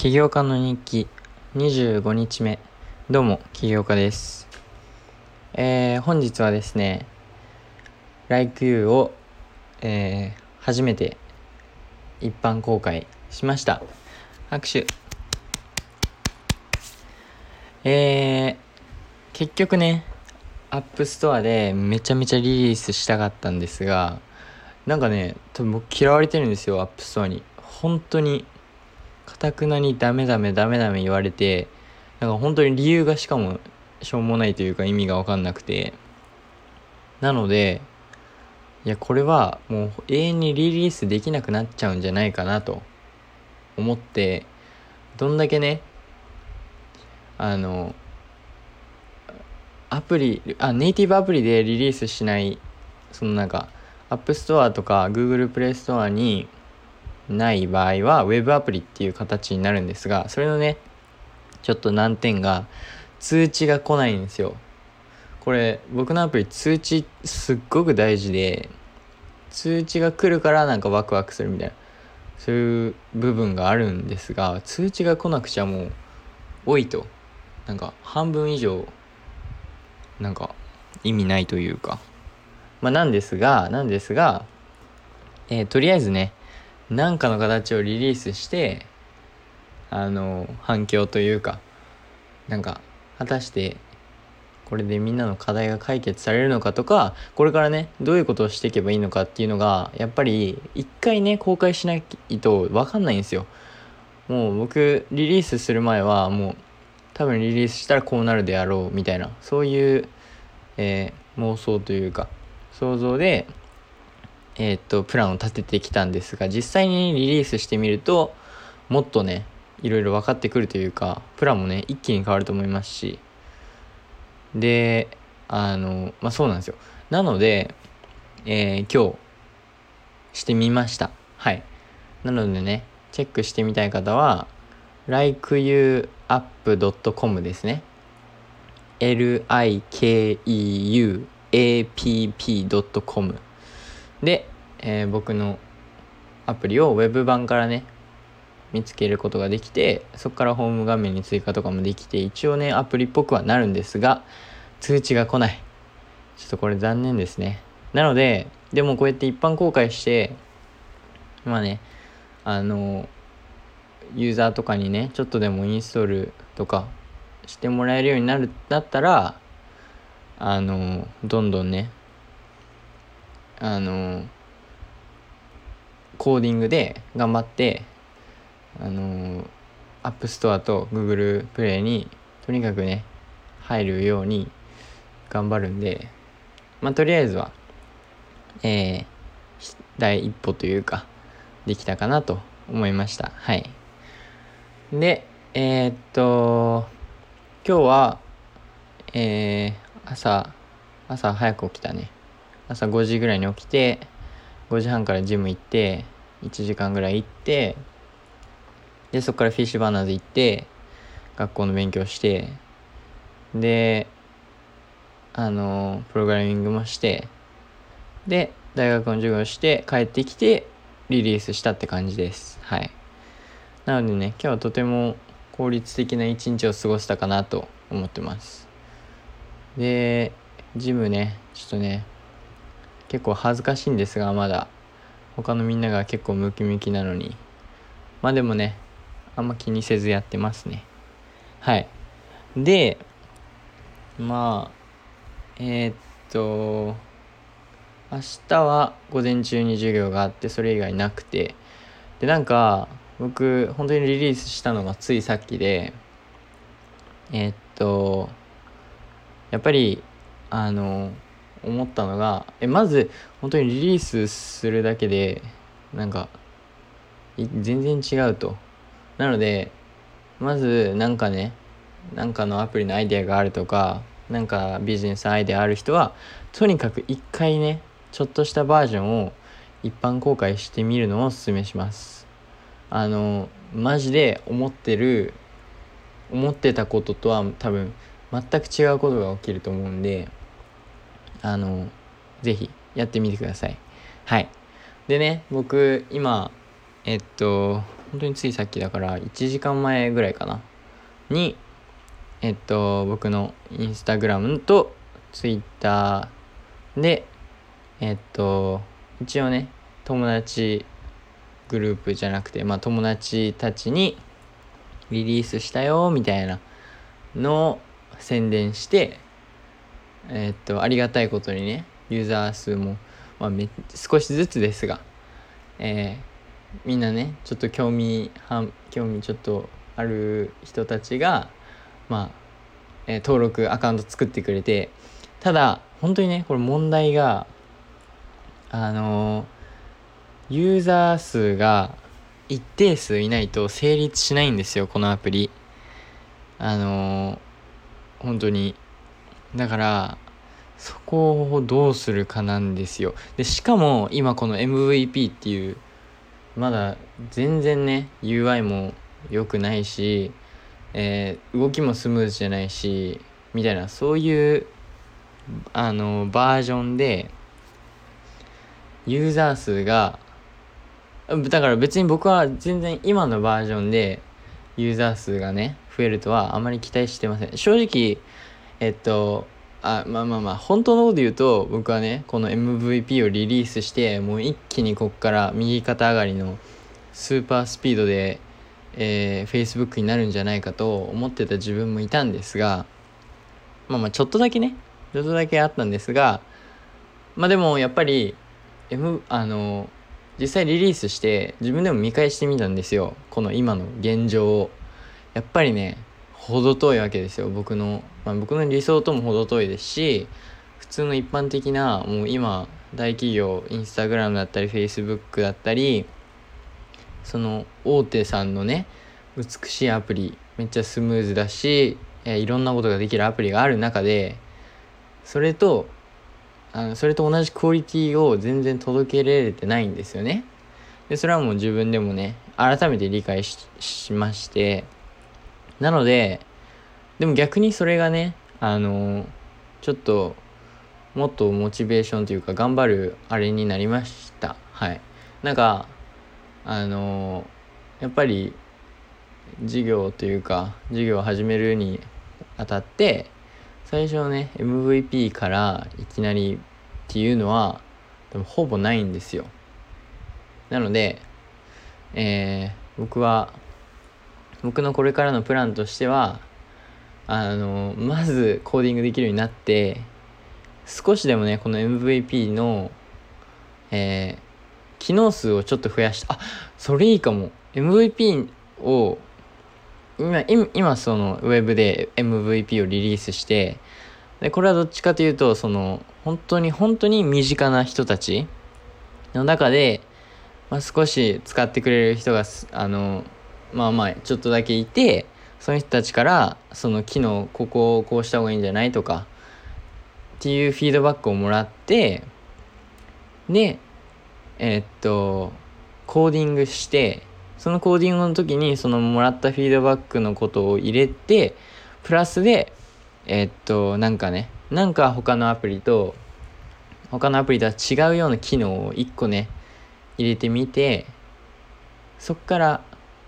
起業家の日記。25日目。どうも起業家です。えー、本日はですね Like You を、えー、初めて一般公開しました。拍手。えー、結局ねアップストアでめちゃめちゃリリースしたかったんですがなんかね多分僕嫌われてるんですよアップストアに。本当にかたくなにダメダメダメダメ言われてなんか本当に理由がしかもしょうもないというか意味が分かんなくて。なのでいやこれはもう永遠にリリースできなくなっちゃうんじゃないかなと。思ってどんだけねあのアプリあネイティブアプリでリリースしないそのなんかアップストアとか Google プレイストアにない場合は Web アプリっていう形になるんですがそれのねちょっと難点が通知が来ないんですよ。これ僕のアプリ通知すっごく大事で通知が来るからなんかワクワクするみたいなそういう部分があるんですが通知が来なくちゃもう多いと。なんか半分以上なんか意味ないというか。まあなんですがなんですがえー、とりあえずね何かの形をリリースしてあの反響というかなんか果たしてこれでみんなの課題が解決されるのかとかこれからねどういうことをしていけばいいのかっていうのがやっぱり一回ね公開しないと分かんないんですよ。もう僕リリースする前はもう多分リリースしたらこうなるであろうみたいなそういう、えー、妄想というか想像でえー、っとプランを立ててきたんですが実際にリリースしてみるともっとねいろいろ分かってくるというかプランもね一気に変わると思いますし。であのまあそうなんですよ。なので、えー、今日してみました。はい。なのでねチェックしてみたい方は likeyouapp.com ですね。Likeuapp.com で、えー、僕のアプリを Web 版からね見つけることができてそこからホーム画面に追加とかもできて一応ねアプリっぽくはなるんですが通知が来ない。ちょっとこれ残念ですね。なのででもこうやって一般公開してまあねあのユーザーとかにねちょっとでもインストールとかしてもらえるようになるだったらあのどんどんねあのコーディングで頑張ってあのアップストアと Google プレイにとにかくね入るように頑張るんでまあとりあえずはえー、第一歩というかできたかなと思いました。はい。でえー、っと今日はえー、朝朝早く起きたね。朝5時ぐらいに起きて5時半からジム行って1時間ぐらい行ってでそこからフィッシュバーナーズ行って学校の勉強してであのプログラミングもしてで大学の授業して帰ってきてリリースしたって感じです。はい。なのでね今日はとても効率的な一日を過ごせたかなと思ってます。でジムねちょっとね結構恥ずかしいんですがまだ。他のみんなが結構ムキムキなのに。まあでもねあんま気にせずやってますね。はい。でまあえー、っと明日は午前中に授業があってそれ以外なくて。でなんか僕本当にリリースしたのがついさっきでえー、っとやっぱりあの思ったのがえまず本当にリリースするだけでなんか全然違うと。なのでまずなんかねなんかのアプリのアイデアがあるとかなんかビジネスアイデアある人はとにかく一回ねちょっとしたバージョンを一般公開してみるのをおすすめします。あのマジで思ってる思ってたこととは多分全く違うことが起きると思うんであのぜひやってみてください。はい。でね僕今えっと本当についさっきだから1時間前ぐらいかな。にえっと僕のインスタグラムとツイッターでえっと一応ね友達グループじゃなくてまあ友達たちにリリースしたよみたいなのを宣伝してえっとありがたいことにねユーザー数も、まあ、め少しずつですが、えー、みんなねちょっと興味興味ちょっとある人たちがまあ、えー、登録アカウント作ってくれてただ本当にねこれ問題があのー、ユーザー数が一定数いないと成立しないんですよこのアプリ。あのー、本当にだからそこをどうするかなんですよ。でしかも今この MVP っていうまだ全然ね UI も良くないし、えー、動きもスムーズじゃないしみたいなそういうあのバージョンでユーザー数がだから別に僕は全然今のバージョンでユーザー数がね増えるとはあまり期待してません。正直えっとあまあまあまあ本当のこと言うと僕はねこの MVP をリリースしてもう一気にこっから右肩上がりのスーパースピードで、えー、Facebook になるんじゃないかと思ってた自分もいたんですがまあまあちょっとだけねちょっとだけあったんですがまあでもやっぱり M あの実際リリースして自分でも見返してみたんですよ。この今の現状を。やっぱりね程遠いわけですよ。僕の、まあ、僕の理想とも程遠いですし普通の一般的なもう今大企業インスタグラムだったりフェイスブックだったりその大手さんのね美しいアプリめっちゃスムーズだし、え、いろんなことができるアプリがある中でそれとあのそれと同じクオリティを全然届けられてないんですよね。でそれはもう自分でもね改めて理解しましてなのででも逆にそれがねあのちょっともっとモチベーションというか頑張るあれになりました。はい。なんかあのやっぱり事業というか事業を始めるにあたって最初のね MVP からいきなりっていうのはでもほぼないんですよ。なのでえー、僕は僕のこれからのプランとしてはあのまずコーディングできるようになって少しでもねこの MVP の、えー、機能数をちょっと増やした。あそれいいかも。MVP を今今そのウェブで MVP をリリースしてでこれはどっちかというとその本当に本当に身近な人たちの中で、まあ、少し使ってくれる人があのまあまあちょっとだけいてその人たちからその機能ここをこうした方がいいんじゃないとかっていうフィードバックをもらってでえー、っとコーディングしてそのコーディングの時にそのもらったフィードバックのことを入れてプラスでえー、っとなんかねなんか他のアプリと他のアプリとは違うような機能を1個ね入れてみてそっから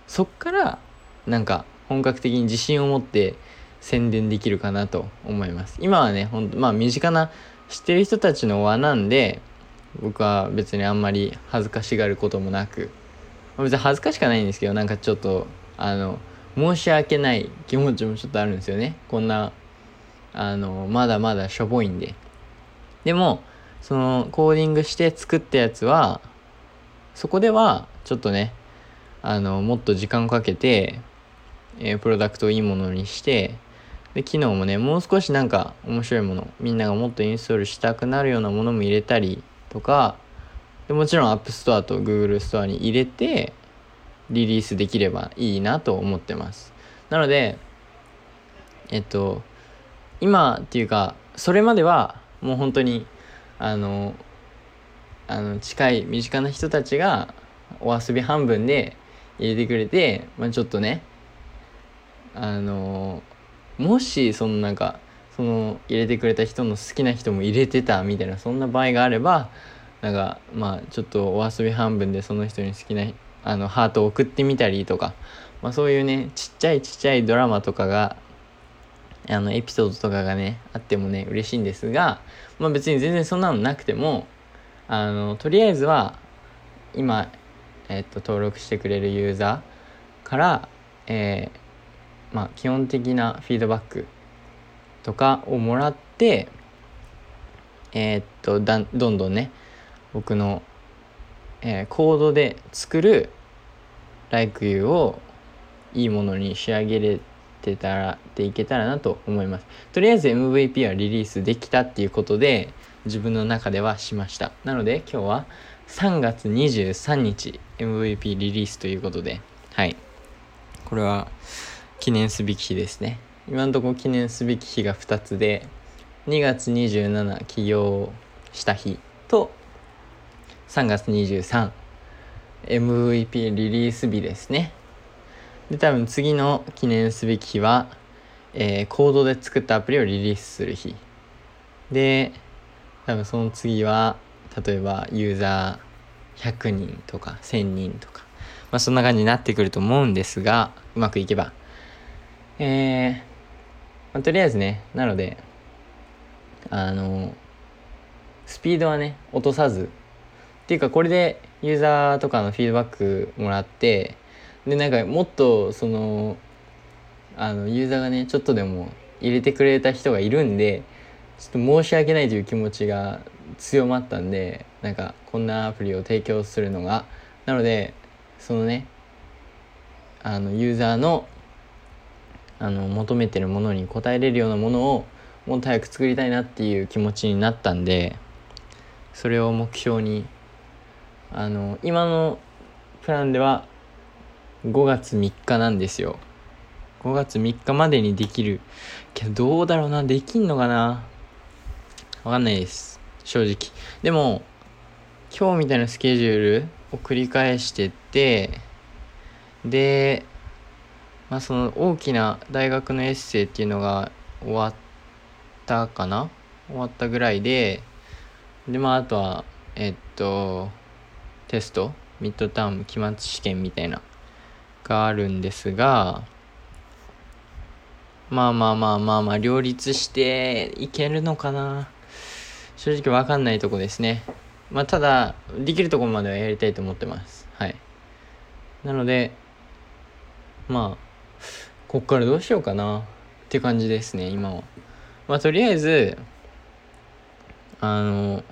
そっからなんか本格的に自信を持って宣伝できるかなと思います。今はねほんとまあ身近な知ってる人たちの輪なんで僕は別にあんまり恥ずかしがることもなく。別に恥ずかしくないんですけどなんかちょっとあの申し訳ない気持ちもちょっとあるんですよね。こんなあのまだまだしょぼいんで。でもそのコーディングして作ったやつはそこではちょっとねあのもっと時間をかけて、えー、プロダクトをいいものにしてで機能もねもう少しなんか面白いものみんながもっとインストールしたくなるようなものも入れたりとかでもちろん App Store と Google Store に入れてリリースできればいいなと思ってます。なのでえっと今っていうかそれまではもう本当にあのあの近い身近な人たちがお遊び半分で入れてくれて、まあ、ちょっとねあのもしそのなんかその入れてくれた人の好きな人も入れてたみたいなそんな場合があればなんかまあちょっとお遊び半分でその人に好きなあのハートを送ってみたりとか、まあ、そういうねちっちゃいちっちゃいドラマとかがあのエピソードとかがねあってもね嬉しいんですが、まあ、別に全然そんなのなくてもあのとりあえずは今、えっと、登録してくれるユーザーから、えー、まあ、基本的なフィードバックとかをもらってえー、っとだどんどんね僕の、えー、コードで作る Like You をいいものに仕上げれてたらっていけたらなと思います。とりあえず MVP はリリースできたっていうことで自分の中ではしました。なので今日は3月23日 MVP リリースということではい。これは記念すべき日ですね。今のところ記念すべき日が2つで2月27起業した日と3月 23MVP リリース日ですね。で多分次の記念すべき日は、えー、コードで作ったアプリをリリースする日。で多分その次は例えばユーザー100人とか1000人とか。まあそんな感じになってくると思うんですがうまくいけばえー、まあ、とりあえずねなのであのスピードはね落とさずっていうかこれでユーザーとかのフィードバックもらってでなんかもっとそのあのユーザーがねちょっとでも入れてくれた人がいるんでちょっと申し訳ないという気持ちが強まったんでなんかこんなアプリを提供するのがなのでそのねあのユーザーのあの求めてるものに応えれるようなものをもっと早く作りたいなっていう気持ちになったんでそれを目標にあの今のプランでは5月3日なんですよ。5月3日までにできるけどどうだろうな？できんのかな？わかんないです。正直。でも今日みたいなスケジュールを繰り返してってでまあその大きな大学のエッセイっていうのが終わったかな？終わったぐらいででまああとはえっとテスト？ミッドターム？期末試験みたいな？があるんですがまあまあまあまあまあ両立していけるのかな？正直わかんないとこですね。まあただできるとこまではやりたいと思ってます。はい。なのでまあこっからどうしようかな。って感じですね今は。まあとりあえずあの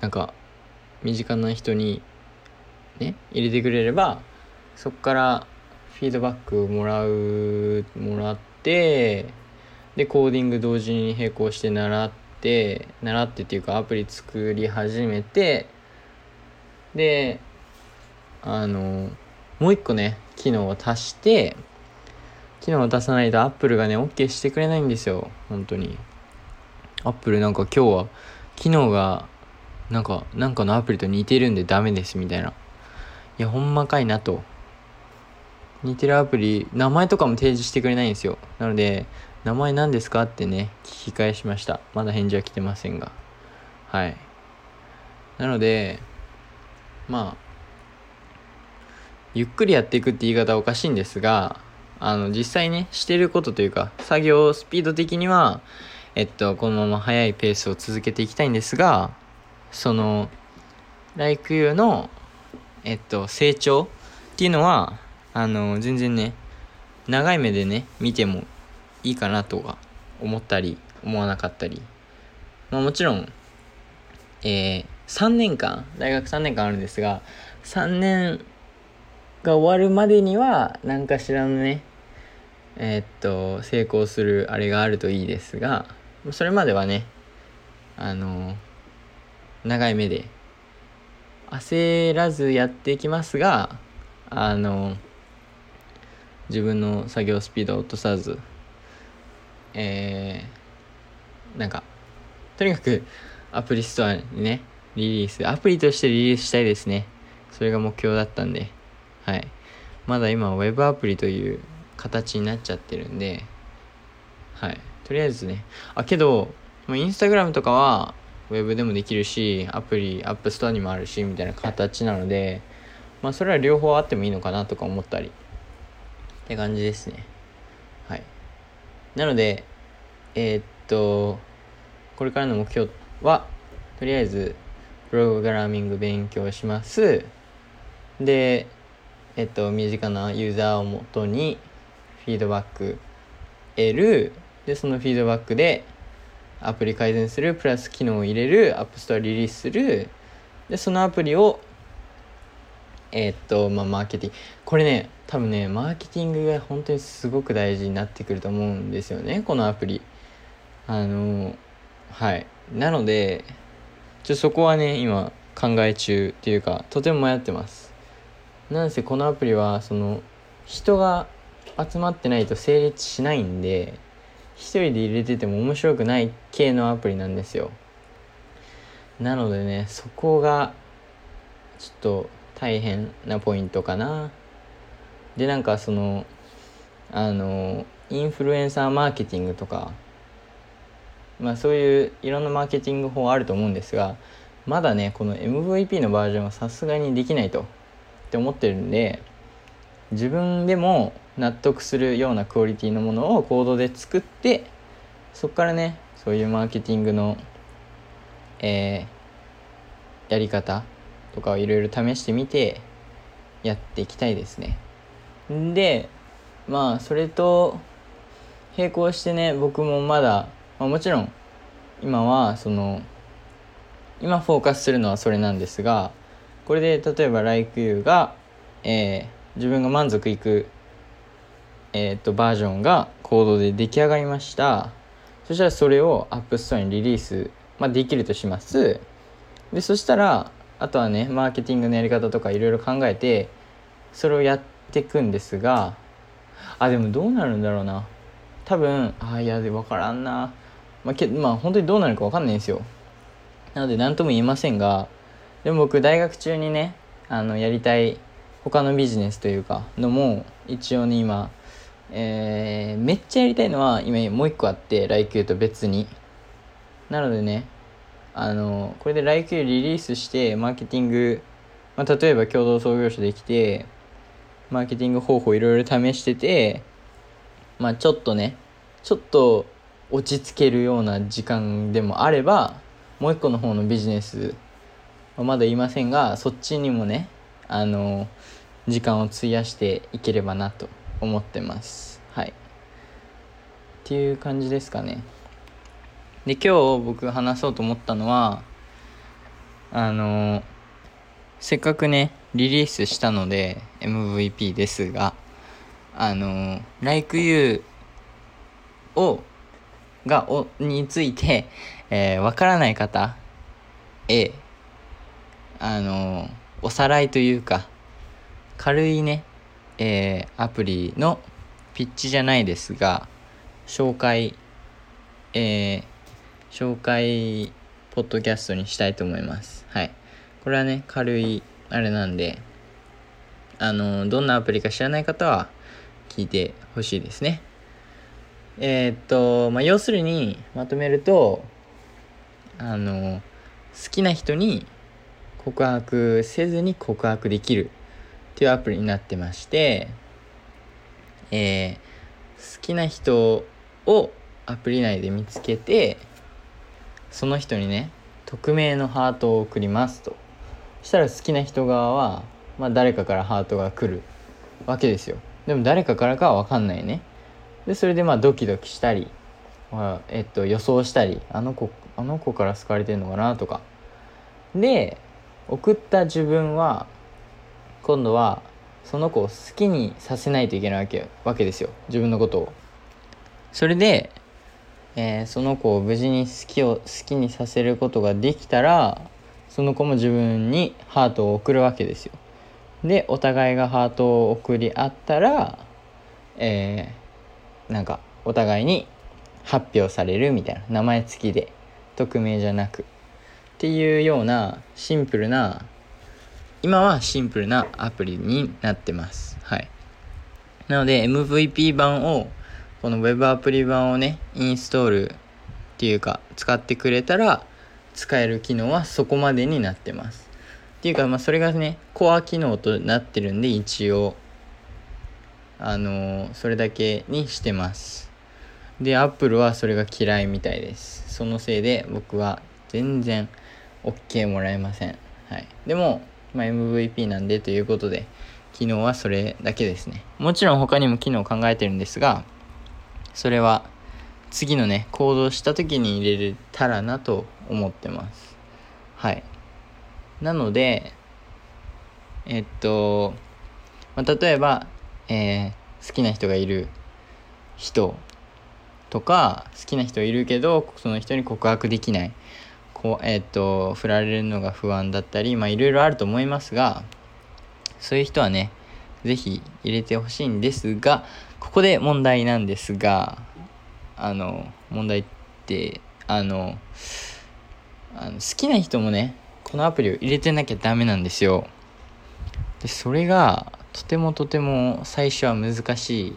なんか身近な人にね入れてくれればそっからフィードバックもらうもらってでコーディング同時に並行して習って習ってっていうかアプリ作り始めてであのもう一個ね機能を足して機能を出さないとアップルがね OK してくれないんですよ。本当に。アップルなんか今日は機能がなんかなんかのアプリと似てるんでダメですみたいな。いやほんまかいなと。似てるアプリ名前とかも提示してくれないんですよ。なので名前何ですかってね聞き返しました。まだ返事は来てませんが。はい。なのでまあゆっくりやっていくって言い方はおかしいんですがあの実際ねしてることというか作業スピード的にはえっとこのまま速いペースを続けていきたいんですがその Like You のえっと成長っていうのはあの全然ね長い目でね見てもいいかなとか思ったり思わなかったり。まあもちろんえー、3年間大学3年間あるんですが3年が終わるまでには何かしらのねえー、っと成功するあれがあるといいですがそれまではねあの長い目で焦らずやっていきますがあの自分の作業スピードを落とさずえー、なんかとにかくアプリストアにねリリースアプリとしてリリースしたいですね。それが目標だったんではい。まだ今は Web アプリという形になっちゃってるんではい。とりあえずね。あけどインスタグラムとかはウェブでもできるしアプリアップストアにもあるしみたいな形なのでまあそれは両方あってもいいのかなとか思ったり。って感じですね。はい。なのでえー、っとこれからの目標はとりあえずプログラミング勉強します。でえっと身近なユーザーをもとにフィードバック得る。でそのフィードバックでアプリ改善するプラス機能を入れるアップストアリリースする。でそのアプリをえー、っとまあマーケティング。これね多分ねマーケティングが本当にすごく大事になってくると思うんですよねこのアプリ。あのはい。なのでちょそこはね今考え中っていうかとても迷ってます。なんせこのアプリはその人が集まってないと成立しないんで一人で入れてても面白くない系のアプリなんですよ。なのでねそこがちょっと大変なポイントかな。でなんかそのあのインフルエンサーマーケティングとかまあそういういろんなマーケティング法あると思うんですがまだねこの MVP のバージョンはさすがにできないとって思ってるんで自分でも納得するようなクオリティのものをコードで作ってそこからねそういうマーケティングの、えー、やり方とかをいろいろ試してみてやっていきたいですね。でまあそれと並行してね僕もまだ、まあ、もちろん今はその今フォーカスするのはそれなんですがこれで例えば LikeU が、えー、自分が満足いくえー、っとバージョンがコードで出来上がりました。そしたらそれを App Store にリリース、まあ、できるとします。でそしたらあとはねマーケティングのやり方とかいろいろ考えてそれをやっていくんですがあでもどうなるんだろうな。多分あいやで分からんな。まあけまあ本当にどうなるか分かんないんですよ。なので何とも言えませんがでも僕大学中にねあのやりたい他のビジネスというかのも一応ね今えー、めっちゃやりたいのは今もう一個あって LIQ と別に。なのでねあのこれで LIQ リリースしてマーケティング、まあ、例えば共同創業者できてマーケティング方法いろいろ試しててまあちょっとねちょっと落ち着けるような時間でもあればもう一個の方のビジネスはまだ言いませんがそっちにもねあの時間を費やしていければなと。思ってます。はい。っていう感じですかね。で今日僕話そうと思ったのはあのせっかくねリリースしたので MVP ですがあの Like You をがおについて、えー、からない方へあのおさらいというか軽いねえー、アプリのピッチじゃないですが紹介、えー、紹介ポッドキャストにしたいと思います。はい。これはね軽いあれなんであのどんなアプリか知らない方は聞いてほしいですね。えー、っとまあ要するにまとめるとあの好きな人に告白せずに告白できる。っていうアプリになってまして、えー、好きな人をアプリ内で見つけてその人にね匿名のハートを送りますと。そしたら好きな人側は、まあ、誰かからハートが来るわけですよ。でも誰かからかは分かんないね。でそれでまあドキドキしたり、まあ、えっと予想したりあの子あの子から好かれてんのかなとか。で送った自分は今度はその子を好きにさせないといけないわけわけですよ自分のことを。それで、えー、その子を無事に好きを好きにさせることができたらその子も自分にハートを送るわけですよ。でお互いがハートを送り合ったら、えー、なんかお互いに発表されるみたいな名前付きで匿名じゃなくっていうようなシンプルな今はシンプルなアプリになってます。はい。なので MVP 版を、この Web アプリ版をね、インストールっていうか使ってくれたら使える機能はそこまでになってます。っていうか、まあ、それがねコア機能となってるんで一応あのそれだけにしてますでアップルはそれが嫌いみたいですそのせいで僕は全然 OK もらえませんはいでも、まあ、MVP なんでということで機能はそれだけですね。もちろん他にも機能を考えてるんですがそれは次のね行動した時に入れれたらなと思ってます。はい。なのでえっと、まあ、例えば、えー、好きな人がいる人とか好きな人いるけどその人に告白できないこうえっと振られるのが不安だったりまあいろいろあると思いますがそういう人はね是非入れてほしいんですがここで問題なんですがあの問題ってあのあの好きな人もねこのアプリを入れてなきゃダメなんですよ。でそれがとてもとても最初は難しい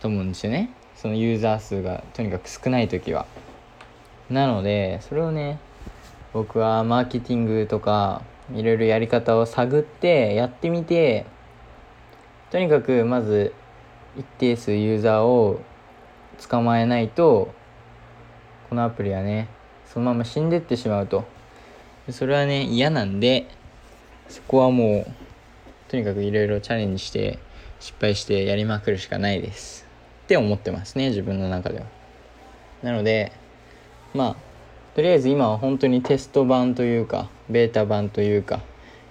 と思うんですよね。そのユーザー数がとにかく少ない時は。なのでそれをね僕はマーケティングとかいろいろやり方を探ってやってみてとにかくまず一定数ユーザーを捕まえないとこのアプリはねそのまま死んでってしまうと。それはね嫌なんでそこはもうとにかくいろいろチャレンジして失敗してやりまくるしかないです。って思ってますね自分の中では。なのでまあとりあえず今は本当にテスト版というかベータ版というか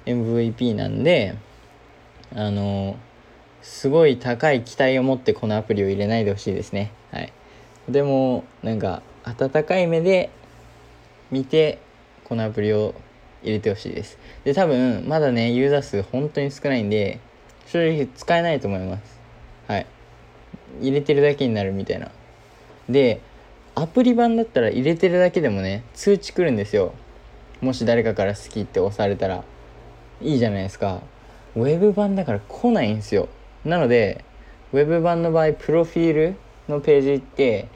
MVP なんであのすごい高い期待を持ってこのアプリを入れないでほしいですね。はい。でもなんか温かい目で見てこのアプリを入れてほしいです。で多分まだねユーザー数本当に少ないんで正直使えないと思います。はい。入れてるだけになるみたいな。でアプリ版だったら入れてるだけでもね通知来るんですよ。もし誰かから好きって押されたら。いいじゃないですか。ウェブ版だから来ないんですよ。なのでウェブ版の場合プロフィールのページって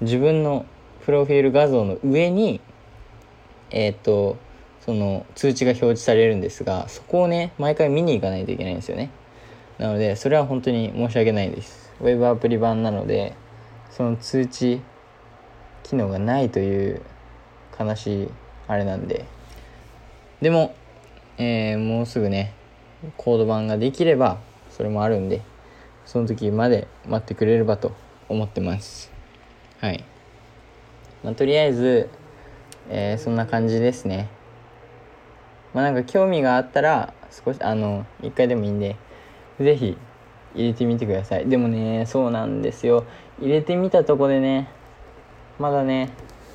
自分のプロフィール画像の上にえっ、とその通知が表示されるんですがそこをね毎回見に行かないといけないんですよね。なのでそれは本当に申し訳ないです。ウェブアプリ版なのでその通知機能がないという悲しいあれなんで。でも、えー、もうすぐねコード版ができればそれもあるんでその時まで待ってくれればと思ってます。はい、まあ、とりあえず、えー、そんな感じですね。まあなんか興味があったら少しあの一回でもいいんで是非入れてみてください。でもねそうなんですよ。入れてみたとこでねまだね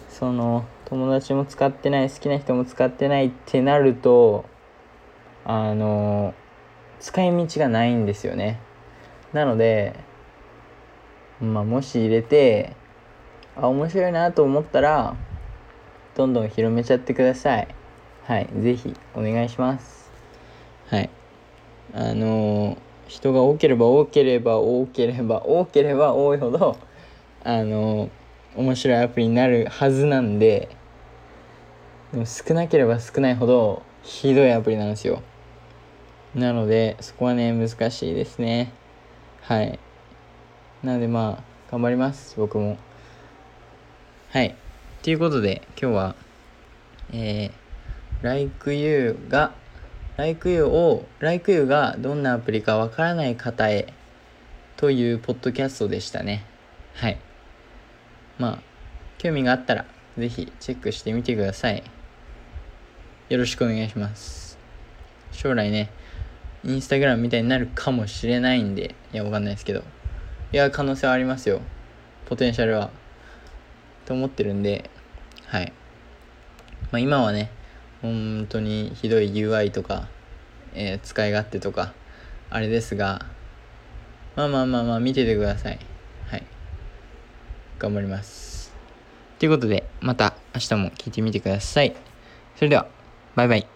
その友達も使ってない好きな人も使ってないってなるとあの使い道がないんですよね。なのでまあもし入れてあ面白いなと思ったらどんどん広めちゃってください。はい是非お願いします。はい。あの、人が多ければ多ければ多ければ多ければ多いほどあの、面白いアプリになるはずなんででも少なければ少ないほどひどいアプリなんですよ。なのでそこはね難しいですね。はい。なのでまあ頑張ります。僕も。はい。ということで今日はえー、Like You が Like You を Like You がどんなアプリかわからない方へというポッドキャストでしたね。はい。まあ興味があったら是非チェックしてみてくださいよろしくお願いします将来ねインスタグラムみたいになるかもしれないんで、いや、わかんないですけど。いや、可能性はありますよ。ポテンシャルは。と思ってるんで、はい。まあ今はね、本当にひどい UI とか、えー、使い勝手とか、あれですが、まあまあまあまあ見ててくださ。い。頑張ります。ということで、また明日も聞いてみてください。それでは、バイバイ。